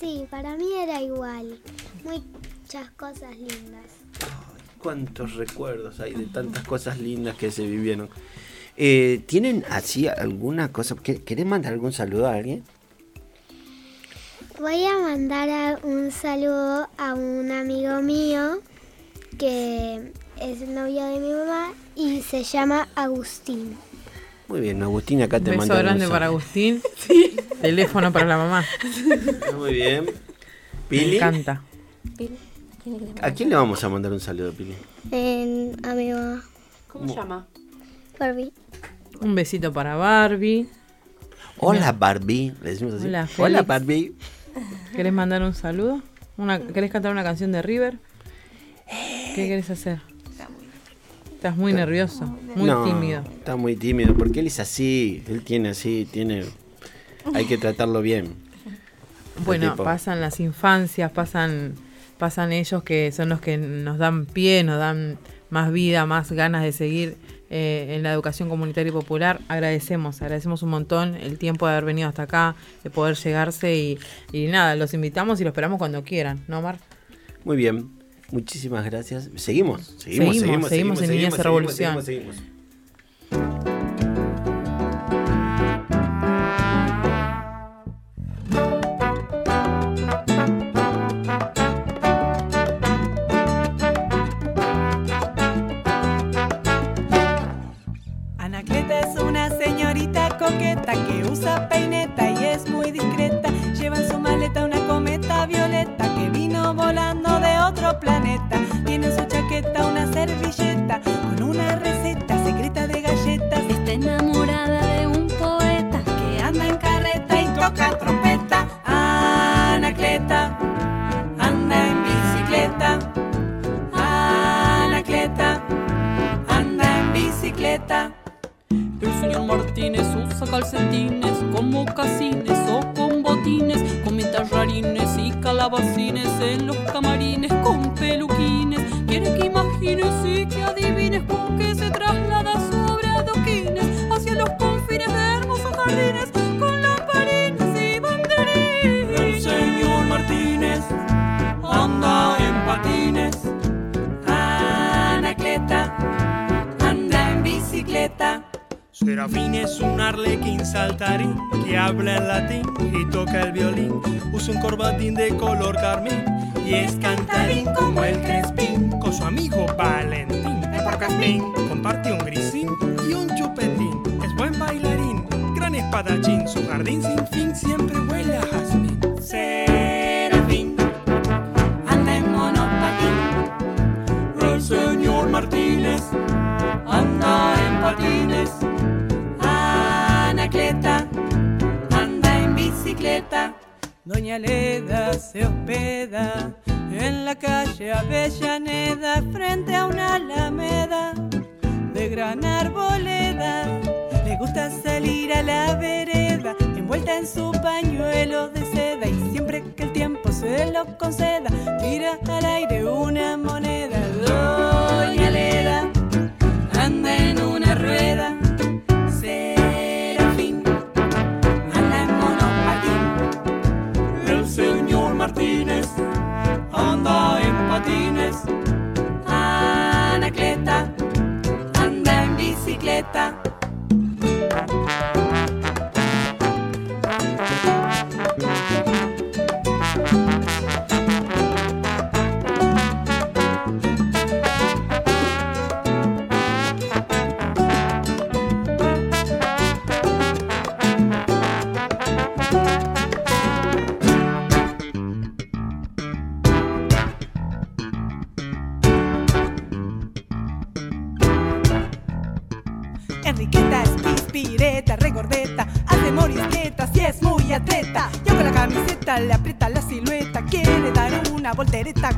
Sí, para mí era igual. Muchas cosas lindas. Ay, cuántos recuerdos hay de tantas cosas lindas que se vivieron. Eh, ¿Tienen así alguna cosa? ¿Querés mandar algún saludo a alguien? Voy a mandar un saludo a un amigo mío que es el novio de mi mamá y se llama Agustín. Muy bien, Agustín, acá te Beso grande para Agustín. Teléfono para la mamá. Muy bien. Pili. Me encanta. ¿A quién le vamos a mandar un saludo, Pili? a mi mamá. ¿Cómo se llama? Barbie. Un besito para Barbie. Hola Barbie, le decimos así. Hola, Hola Barbie. ¿Querés mandar un saludo? Una, ¿Querés cantar una canción de River? ¿Qué querés hacer? Estás muy nervioso, muy tímido. Está muy tímido, porque él es así, él tiene así, tiene... Hay que tratarlo bien. Bueno, pasan las infancias, pasan, pasan ellos que son los que nos dan pie, nos dan más vida, más ganas de seguir eh, en la educación comunitaria y popular. Agradecemos, agradecemos un montón el tiempo de haber venido hasta acá, de poder llegarse y, y nada, los invitamos y los esperamos cuando quieran, ¿no, Mar? Muy bien, muchísimas gracias. Seguimos, seguimos, seguimos, seguimos, en Niñez Revolución. Serafín es un arlequín saltarín que habla en latín y toca el violín. Usa un corbatín de color carmín y es cantarín como el crespín. Con su amigo Valentín de Porcastín comparte un grisín y un chupetín. Es buen bailarín, gran espadachín. Su jardín sin fin siempre huele a Doña Leda se hospeda en la calle Avellaneda frente a una alameda de gran arboleda. Le gusta salir a la vereda envuelta en su pañuelo de seda y siempre que el tiempo se lo conceda tira al aire una moneda. Doña Leda anda en una planeta.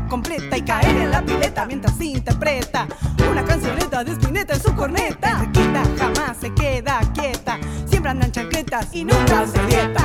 Completa y caer en la pileta mientras interpreta una cancioneta de espineta en su corneta. Enriqueta jamás se queda quieta, siempre andan chancletas y nunca se dieta.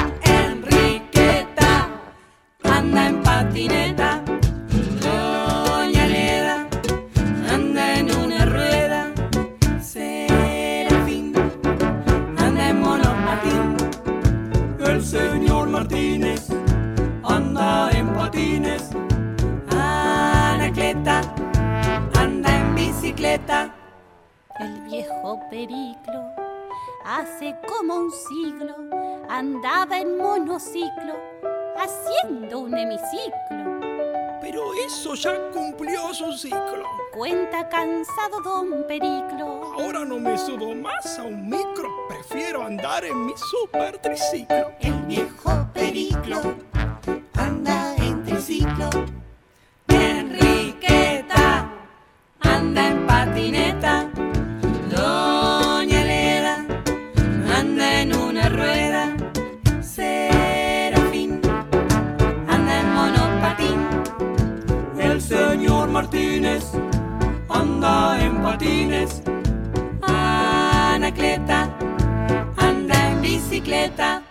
Cuenta cansado don Periclo. Ahora no me subo más a un micro, prefiero andar en mi super triciclo. El viejo Periclo anda en triciclo. Patines. Anacleta anda en bicicleta.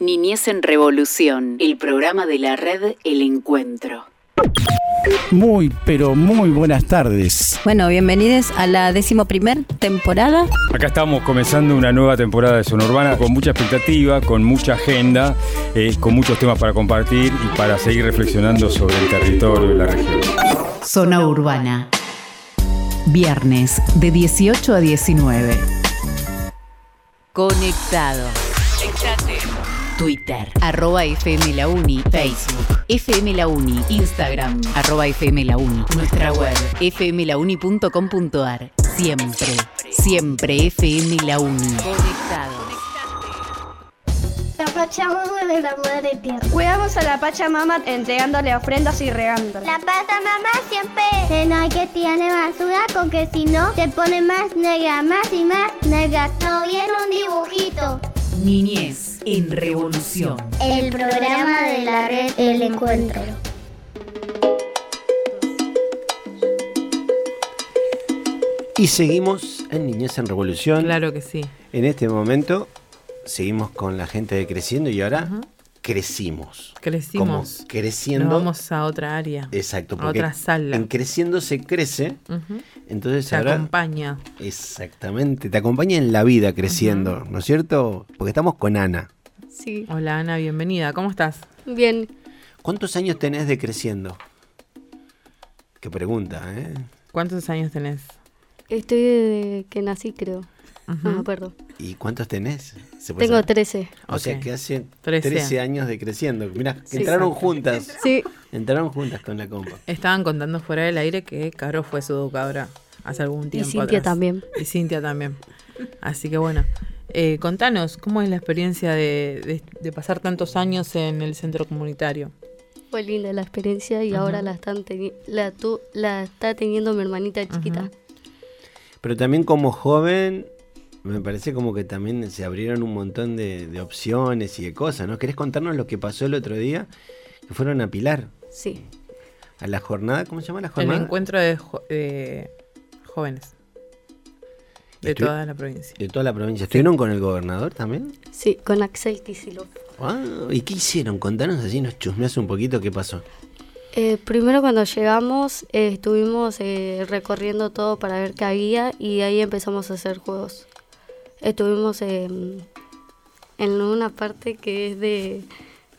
Niñez en Revolución, el programa de la red El Encuentro. Muy, pero muy buenas tardes. Bueno, bienvenidos a la decimoprimer temporada. Acá estamos comenzando una nueva temporada de Zona Urbana con mucha expectativa, con mucha agenda, eh, con muchos temas para compartir y para seguir reflexionando sobre el territorio y la región. Zona Urbana. Viernes de 18 a 19. Conectado. Twitter, arroba FM La Uni, Facebook, FM La Uni, Instagram, arroba FM La Uni, nuestra web, fmlauni.com.ar. Siempre, siempre FM La Uni. Conectado. La Pachamama de la Madre Tierra. Cuidamos a la Pachamama entregándole ofrendas y regándola. La Pachamama siempre no hay que tiene basura porque si no se pone más negra, más y más negra. No viene un dibujito. Niñez en Revolución. El programa de la red El Encuentro. Y seguimos en Niñez en Revolución. Claro que sí. En este momento seguimos con la gente de Creciendo y ahora crecimos. Crecimos. Como creciendo. Nos vamos a otra área. Exacto. A otra sala. En Creciendo se crece. Entonces Te ahora. acompaña. Exactamente. Te acompaña en la vida creciendo, ¿no es cierto? Porque estamos con Ana. Sí. Hola Ana, bienvenida. ¿Cómo estás? Bien. ¿Cuántos años tenés de creciendo? Qué pregunta, ¿eh? ¿Cuántos años tenés? Estoy desde que nací, creo. No me acuerdo. ¿Y cuántos tenés? ¿Se puede Tengo saber? 13. O sea que hace 13. 13, años de creciendo. Mira, Sí. entraron Exacto. juntas. Sí. Entraron juntas con la compa. Estaban contando fuera del aire que Caro fue su educadora hace algún tiempo. Cintia atrás. también. Y Cintia también. Así que bueno. Eh, contanos, ¿cómo es la experiencia de, de- de pasar tantos años en el centro comunitario? Fue linda la experiencia y Ajá. ahora la están teni- la, tu- la está teniendo mi hermanita chiquita. Pero también como joven, me parece como que también se abrieron un montón de, de opciones y de cosas, ¿no? ¿Querés contarnos lo que pasó el otro día? Que fueron a Pilar, Sí. a la jornada, ¿cómo se llama la El jornada? encuentro de, jo- de jóvenes de toda la provincia. De toda la provincia. ¿Estuvieron con el gobernador también? Sí, con Axel Kicillof. Ah, ¿Y qué hicieron? Contanos así, nos chusmeas un poquito qué pasó. Eh, primero cuando llegamos eh, estuvimos eh, recorriendo todo para ver qué había y ahí empezamos a hacer juegos. Estuvimos em, en una parte que es de,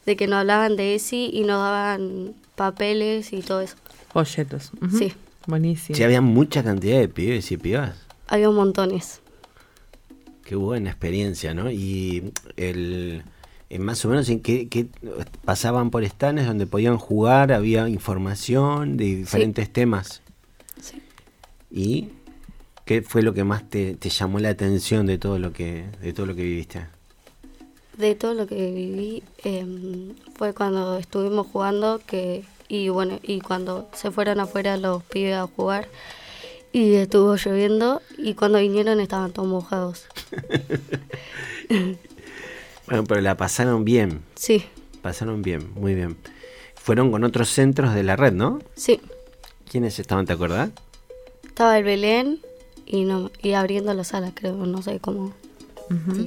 de que nos hablaban de ESI y nos daban papeles y todo eso. Folletos. Sí. Buenísimo. Sí, había mucha cantidad de pibes y pibas. Había montones. Qué buena experiencia, ¿no? Y el, en más o menos en qué, qué pasaban por estanes donde podían jugar, había información de diferentes temas. Sí. ¿Y qué fue lo que más te, te llamó la atención de todo lo que de todo lo que viviste? De todo lo que viví em, fue cuando estuvimos jugando que y bueno y cuando se fueron afuera los pibes a jugar y estuvo lloviendo y cuando vinieron estaban todos mojados. Bueno, pero la pasaron bien, Sí, pasaron bien, muy bien. Fueron con otros centros de la red, ¿no? sí. ¿Quiénes estaban, te acordás? Estaba el Belén y no y abriendo las salas, creo, no sé cómo. Ujú.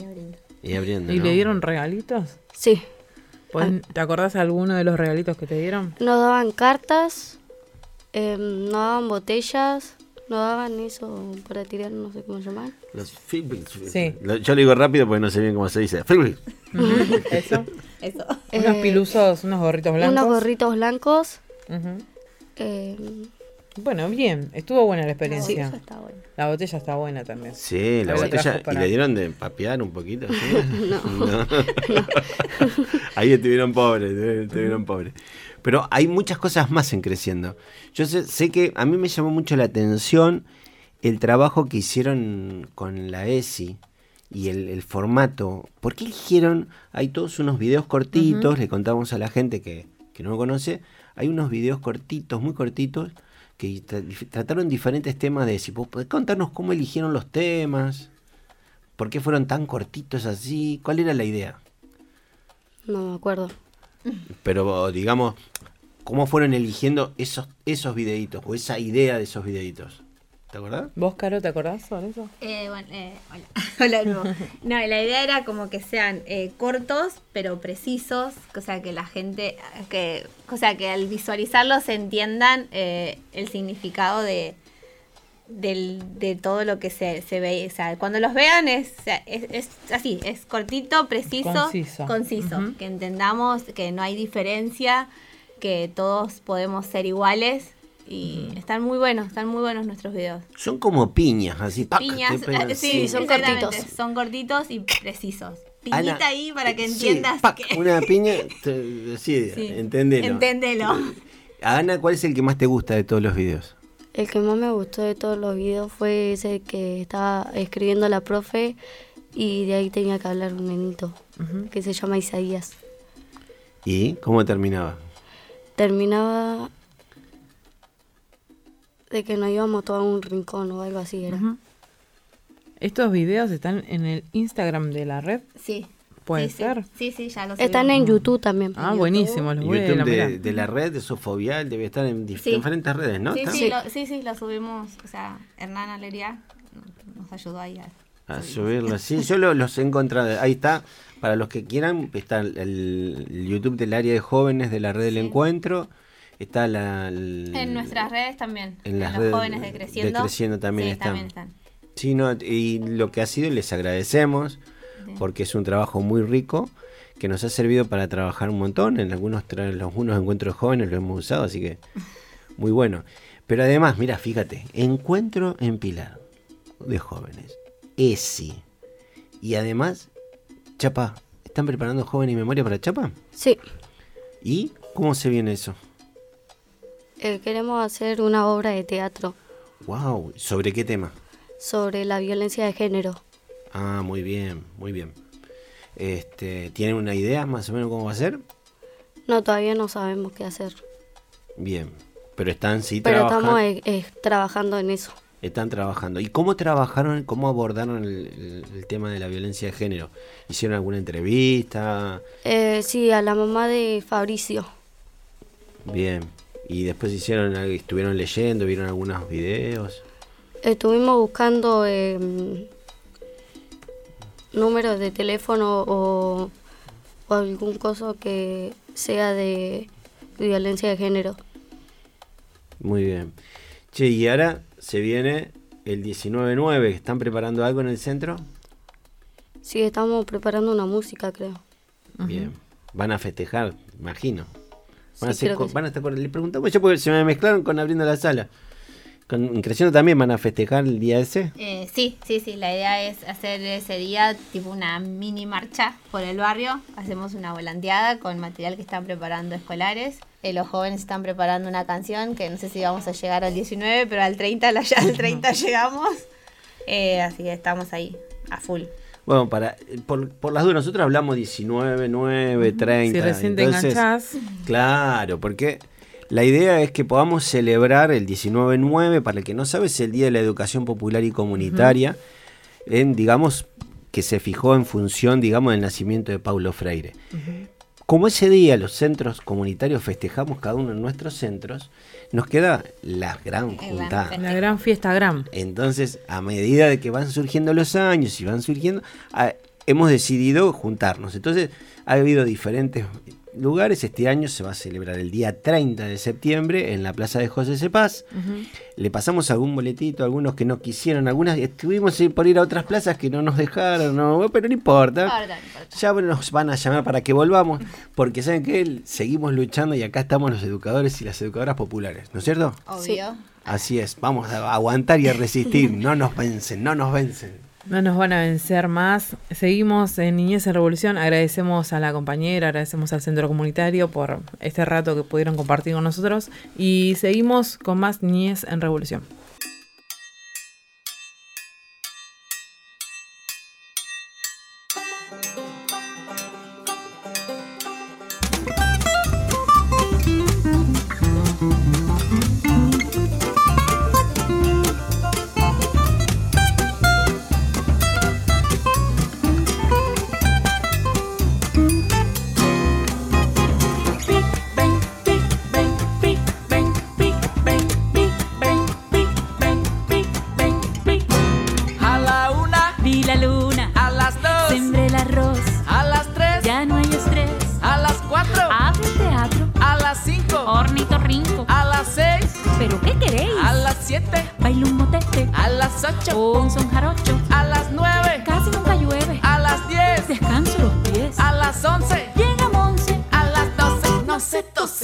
Y abriendo. ¿Y ¿no? le dieron regalitos? Sí. ¿Pueden- ¿Te acordás alguno de los regalitos que te dieron? Nos daban cartas, em, nos daban botellas, nos daban eso para tirar, no sé cómo llamar. Los Philbins. Sí. Yo lo digo rápido porque no sé bien cómo se dice. Philbins. Eso. Eso. Unos Eh, pilusos, unos gorritos blancos. Unos gorritos blancos. Ujú. em, Bueno, bien, estuvo buena la experiencia. botella está buena. La botella está buena también. Sí, la botella. ¿Y le dieron de papear un poquito? ¿sí? No. Ahí estuvieron pobres, estuvieron pobres. Pero hay muchas cosas más en creciendo. Yo sé, sé que a mí me llamó mucho la atención el trabajo que hicieron con la ESI y el, el formato. ¿Por qué eligieron? Hay todos unos videos cortitos, Ujú. le contamos a la gente que, que no lo conoce. Hay unos videos cortitos, muy cortitos, que tra- trataron diferentes temas de ESI. ¿Vos ¿Podés contarnos cómo eligieron los temas? ¿Por qué fueron tan cortitos así? ¿Cuál era la idea? No me acuerdo. Pero digamos, ¿cómo fueron eligiendo esos, esos videitos o esa idea de esos videitos? ¿Te acordás? ¿Vos, Caro, te acordás sobre eso? Eh, bueno, eh, hola. hola de nuevo. No, la idea era como que sean eh, cortos, pero precisos, o sea, que la gente, que, o sea, que al visualizarlos entiendan eh, el significado de, del- de todo lo que se, se ve. O sea, cuando los vean es, o sea, es, es así, es cortito, preciso, Conciso. conciso, que entendamos que no hay diferencia, que todos podemos ser iguales. Y están muy buenos, están muy buenos nuestros videos. Son como piñas, así. ¡pac! Piñas, pegan eh, sí, son cortitos. Son cortitos y precisos. Piñita Ana, ahí para que Sí, entiendas ¡pac! que... Una piña, te- sí, Sí. entendelo. Enténdelo. Ana, ¿cuál es el que más te gusta de todos los videos? El que más me gustó de todos los videos fue ese que estaba escribiendo la profe y de ahí tenía que hablar un nenito que se llama Isaías. ¿Y cómo terminaba? Terminaba de que nos íbamos todos a un rincón o algo así era. Estos videos están en el Instagram de la red. Sí. puede sí, ser. Sí, sí, ya lo Están en YouTube también. Ah, buenísimo, los YouTube de, de la red de Sofobial debe estar en dif- Sí. diferentes redes, ¿no? Sí, sí, lo, sí, sí, lo subimos. O sea, Hernán Aleria nos ayudó ahí a A subirlo, sí, yo lo- los he encontrado. Ahí está, para los que quieran, está el, el YouTube del área de jóvenes de la red del encuentro. Está la. el- En nuestras redes también. en las los redes jóvenes de Creciendo. Creciendo también Sí, están. también están. Sí, no, y lo que ha sido, les agradecemos, porque es un trabajo muy rico que nos ha servido para trabajar un montón. En algunos, en algunos encuentros jóvenes lo hemos usado, así que muy bueno. Pero además, mira, fíjate, encuentro en Pilar de jóvenes, ESI. Y además, Chapa, ¿están preparando Joven y Memoria para Chapa? Sí. ¿Y cómo se viene eso? Eh, queremos hacer una obra de teatro ¡Wow! ¿Sobre qué tema? sobre la violencia de género. Ah, muy bien, muy bien. Este, ¿Tienen una idea más o menos cómo va a ser? No, todavía no sabemos qué hacer. Bien, pero están sí Pero trabajando. estamos eh, eh, trabajando en eso. Están trabajando. ¿Y cómo trabajaron, cómo abordaron el, el- el tema de la violencia de género? ¿Hicieron alguna entrevista? Eh, sí, a la mamá de Fabricio. Bien. Y después hicieron, algo- estuvieron leyendo, vieron algunos videos. Estuvimos buscando eh, números de teléfono o, o algún coso que sea de violencia de género. Muy bien. Che, y ahora se viene el 19-9. ¿Están preparando algo en el centro? Sí, estamos preparando una música, creo. Bien. Van a festejar, imagino. Van, a, Sí, van estar con- Le preguntamos yo porque se me mezclaron con abriendo la sala. Con Creciendo también van a festejar el día ese. Eh, sí, sí, sí. La idea es hacer ese día tipo una mini marcha por el barrio. Hacemos una volanteada con material que están preparando escolares. Eh, los jóvenes están preparando una canción que no sé si vamos a llegar al 19, pero al 30, la- ya al 30 llegamos. Eh, así que estamos ahí, a full. Bueno, para por, por las dudas, nosotros hablamos 19, 9, 30. Si recién te entonces- enganchás. Claro, porque la idea es que podamos celebrar el 19-9, para el que no sabe, es el Día de la Educación Popular y Comunitaria, en, digamos, que se fijó en función, digamos, del nacimiento de Paulo Freire. Como ese día los centros comunitarios festejamos cada uno en nuestros centros, nos queda la gran juntada. La gran fiesta gran. Entonces, a medida de que van surgiendo los años y van surgiendo, ah, hemos decidido juntarnos. Entonces, ha habido diferentes lugares. Este año se va a celebrar el día 30 de septiembre en la Plaza de José Cepaz. Le pasamos algún boletito a algunos que no quisieron, algunas estuvimos por ir a otras plazas que no nos dejaron, no, pero no importa. Ya nos van a llamar para que volvamos, porque saben que seguimos luchando y acá estamos los educadores y las educadoras populares, ¿no es cierto? Obvio. Así es, vamos a aguantar y a resistir, no nos vencen, no nos vencen. No nos van a vencer más. Seguimos en Niñez en Revolución. Agradecemos a la compañera, agradecemos al centro comunitario por este rato que pudieron compartir con nosotros. Y seguimos con más Niñez en Revolución. Las once, llega Monse, a las doce, no se tose.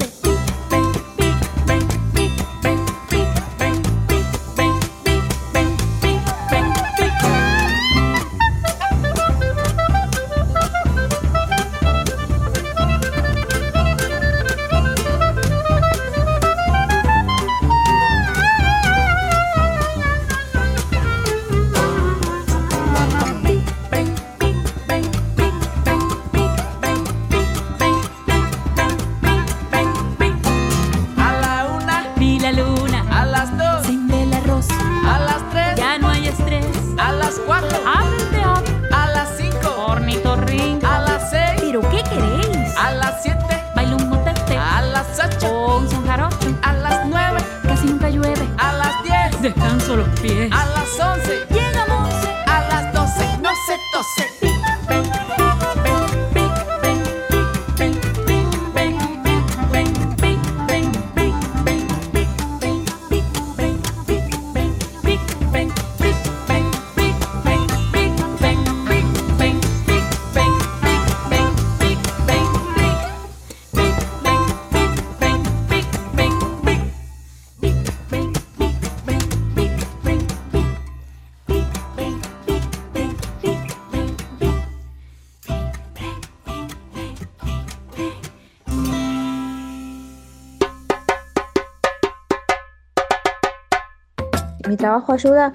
Trabajo ayuda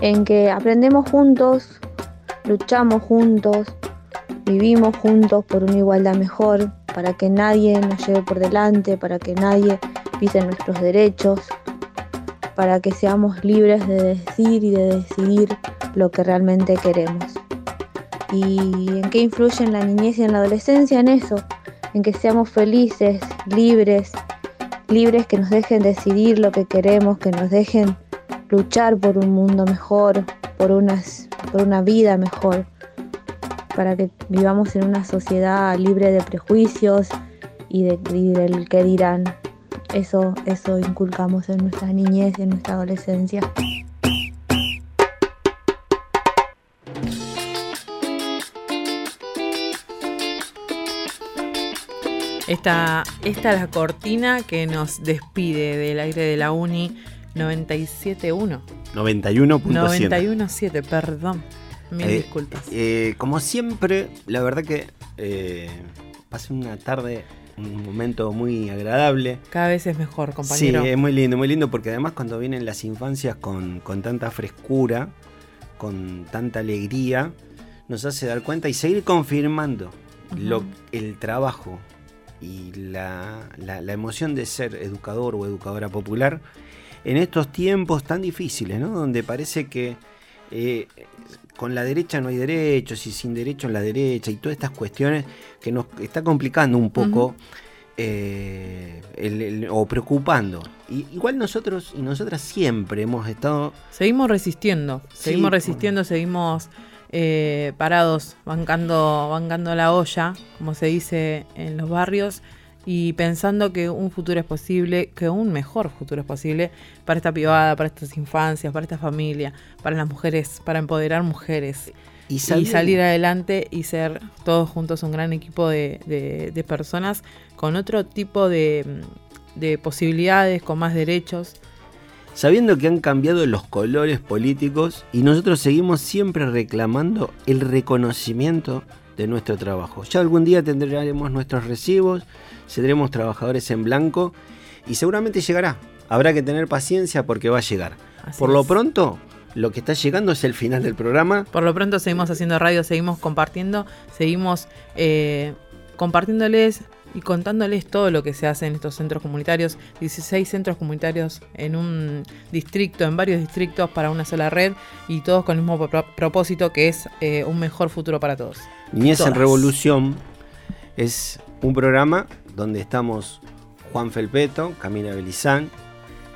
en que aprendemos juntos, luchamos juntos, vivimos juntos por una igualdad mejor, para que nadie nos lleve por delante, para que nadie pise nuestros derechos, para que seamos libres de decir y de decidir lo que realmente queremos. ¿Y en qué influye en la niñez y en la adolescencia? En eso, en que seamos felices, libres, libres que nos dejen decidir lo que queremos, que nos dejen luchar por un mundo mejor, por, por una vida mejor, para que vivamos en una sociedad libre de prejuicios y, de, y del que dirán. Eso, eso inculcamos en nuestra niñez en nuestra adolescencia. Esta, esta es la cortina que nos despide del aire de la Uni 97.1. 91.7. 91.7, perdón. Mil Eh, disculpas. eh, como siempre, la verdad que eh, pasé una tarde, un momento muy agradable. Cada vez es mejor, compañero. Sí, es muy lindo, muy lindo, porque además cuando vienen las infancias con, con tanta frescura, con tanta alegría, nos hace dar cuenta y seguir confirmando lo, el trabajo y la, la- la emoción de ser educador o educadora popular en estos tiempos tan difíciles, ¿no? Donde parece que eh, con la derecha no hay derechos y sin derecho en la derecha y todas estas cuestiones que nos está complicando un poco eh, el- el- o preocupando. Y, igual nosotros y nosotras siempre hemos estado Seguimos resistiendo, seguimos resistiendo, seguimos eh, parados, bancando, bancando la olla, como se dice en los barrios, y pensando que un futuro es posible, que un mejor futuro es posible para esta privada, para estas infancias, para esta familia, para las mujeres, para empoderar mujeres. Y salir adelante y ser todos juntos un gran equipo de, de- de personas con otro tipo de, de posibilidades, con más derechos. sabiendo que han cambiado los colores políticos y nosotros seguimos siempre reclamando el reconocimiento de nuestro trabajo. Ya algún día tendremos nuestros recibos, seremos trabajadores en blanco y seguramente llegará. Habrá que tener paciencia porque va a llegar. Así Por lo pronto, lo que está llegando es el final del programa. Por lo pronto seguimos haciendo radio, seguimos compartiendo, seguimos eh, compartiéndoles y contándoles todo lo que se hace en estos centros comunitarios. 16 centros comunitarios en un distrito, en varios distritos para una sola red y todos con el mismo pro- propósito que es eh, un mejor futuro para todos. Niñez en. Revolución es un programa donde estamos Juan Felpeto, Camila Belizán,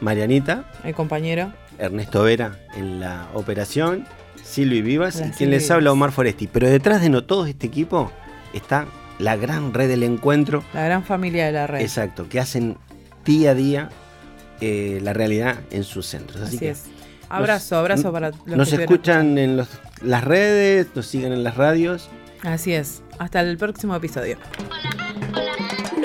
Marianita, El compañero. Ernesto Vera en la operación, Silvi Vivas Hola, y quien Silvi les habla. Omar Foresti. Pero detrás de no todo este equipo está la gran red del encuentro. La gran familia de la red. Exacto, que hacen día a día eh, la realidad en sus centros. Así, Así que es. Abrazo, abrazo para los Nos que escuchan en los- las redes, nos siguen en las radios. Así es. Hasta el próximo episodio.